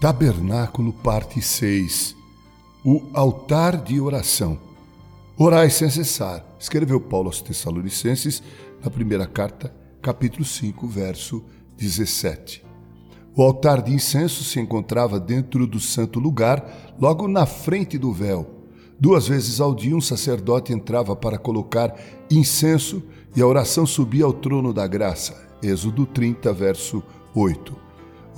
Tabernáculo, parte 6 O altar de oração. Orai sem cessar, escreveu Paulo aos Tessalonicenses na primeira carta, capítulo 5, verso 17. O altar de incenso se encontrava dentro do santo lugar, logo na frente do véu. Duas vezes ao dia, um sacerdote entrava para colocar incenso e a oração subia ao trono da graça. Êxodo 30, verso 8.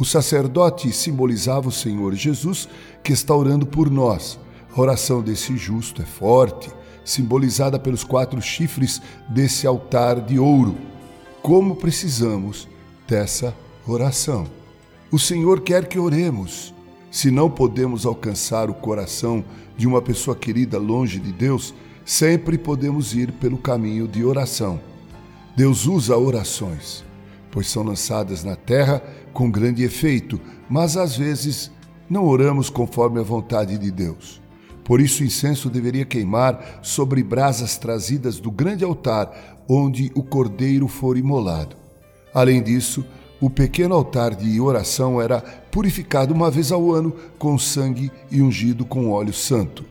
O sacerdote simbolizava o Senhor Jesus, que está orando por nós. A oração desse justo é forte, simbolizada pelos quatro chifres desse altar de ouro. Como precisamos dessa oração. O Senhor quer que oremos. Se não podemos alcançar o coração de uma pessoa querida longe de Deus, sempre podemos ir pelo caminho de oração. Deus usa orações, pois são lançadas na terra com grande efeito, mas às vezes não oramos conforme a vontade de Deus. Por isso, o incenso deveria queimar sobre brasas trazidas do grande altar onde o cordeiro for imolado. Além disso, o pequeno altar de oração era purificado uma vez ao ano com sangue e ungido com óleo santo.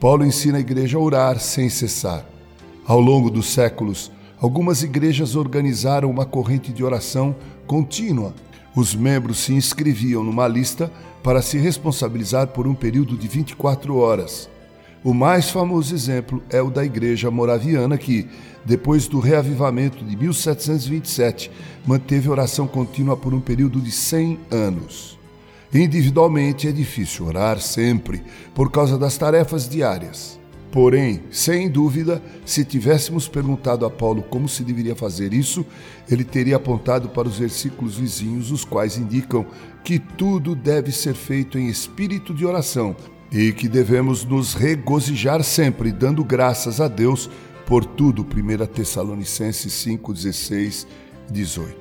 Paulo ensina a igreja a orar sem cessar. Ao longo dos séculos, algumas igrejas organizaram uma corrente de oração contínua. Os membros se inscreviam numa lista para se responsabilizar por um período de 24 horas. O mais famoso exemplo é o da Igreja Moraviana, que, depois do reavivamento de 1727, manteve oração contínua por um período de 100 anos. Individualmente é difícil orar sempre por causa das tarefas diárias. Porém, sem dúvida, se tivéssemos perguntado a Paulo como se deveria fazer isso, ele teria apontado para os versículos vizinhos, os quais indicam que tudo deve ser feito em espírito de oração e que devemos nos regozijar sempre, dando graças a Deus por tudo. 1 Tessalonicenses 5, 16 e 18.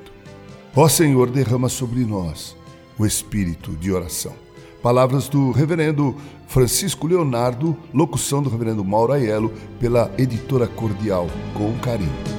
Ó Senhor, derrama sobre nós o espírito de oração. Palavras do reverendo Francisco Leonardo, locução do reverendo Mauro Aiello, pela editora Cordial, com carinho.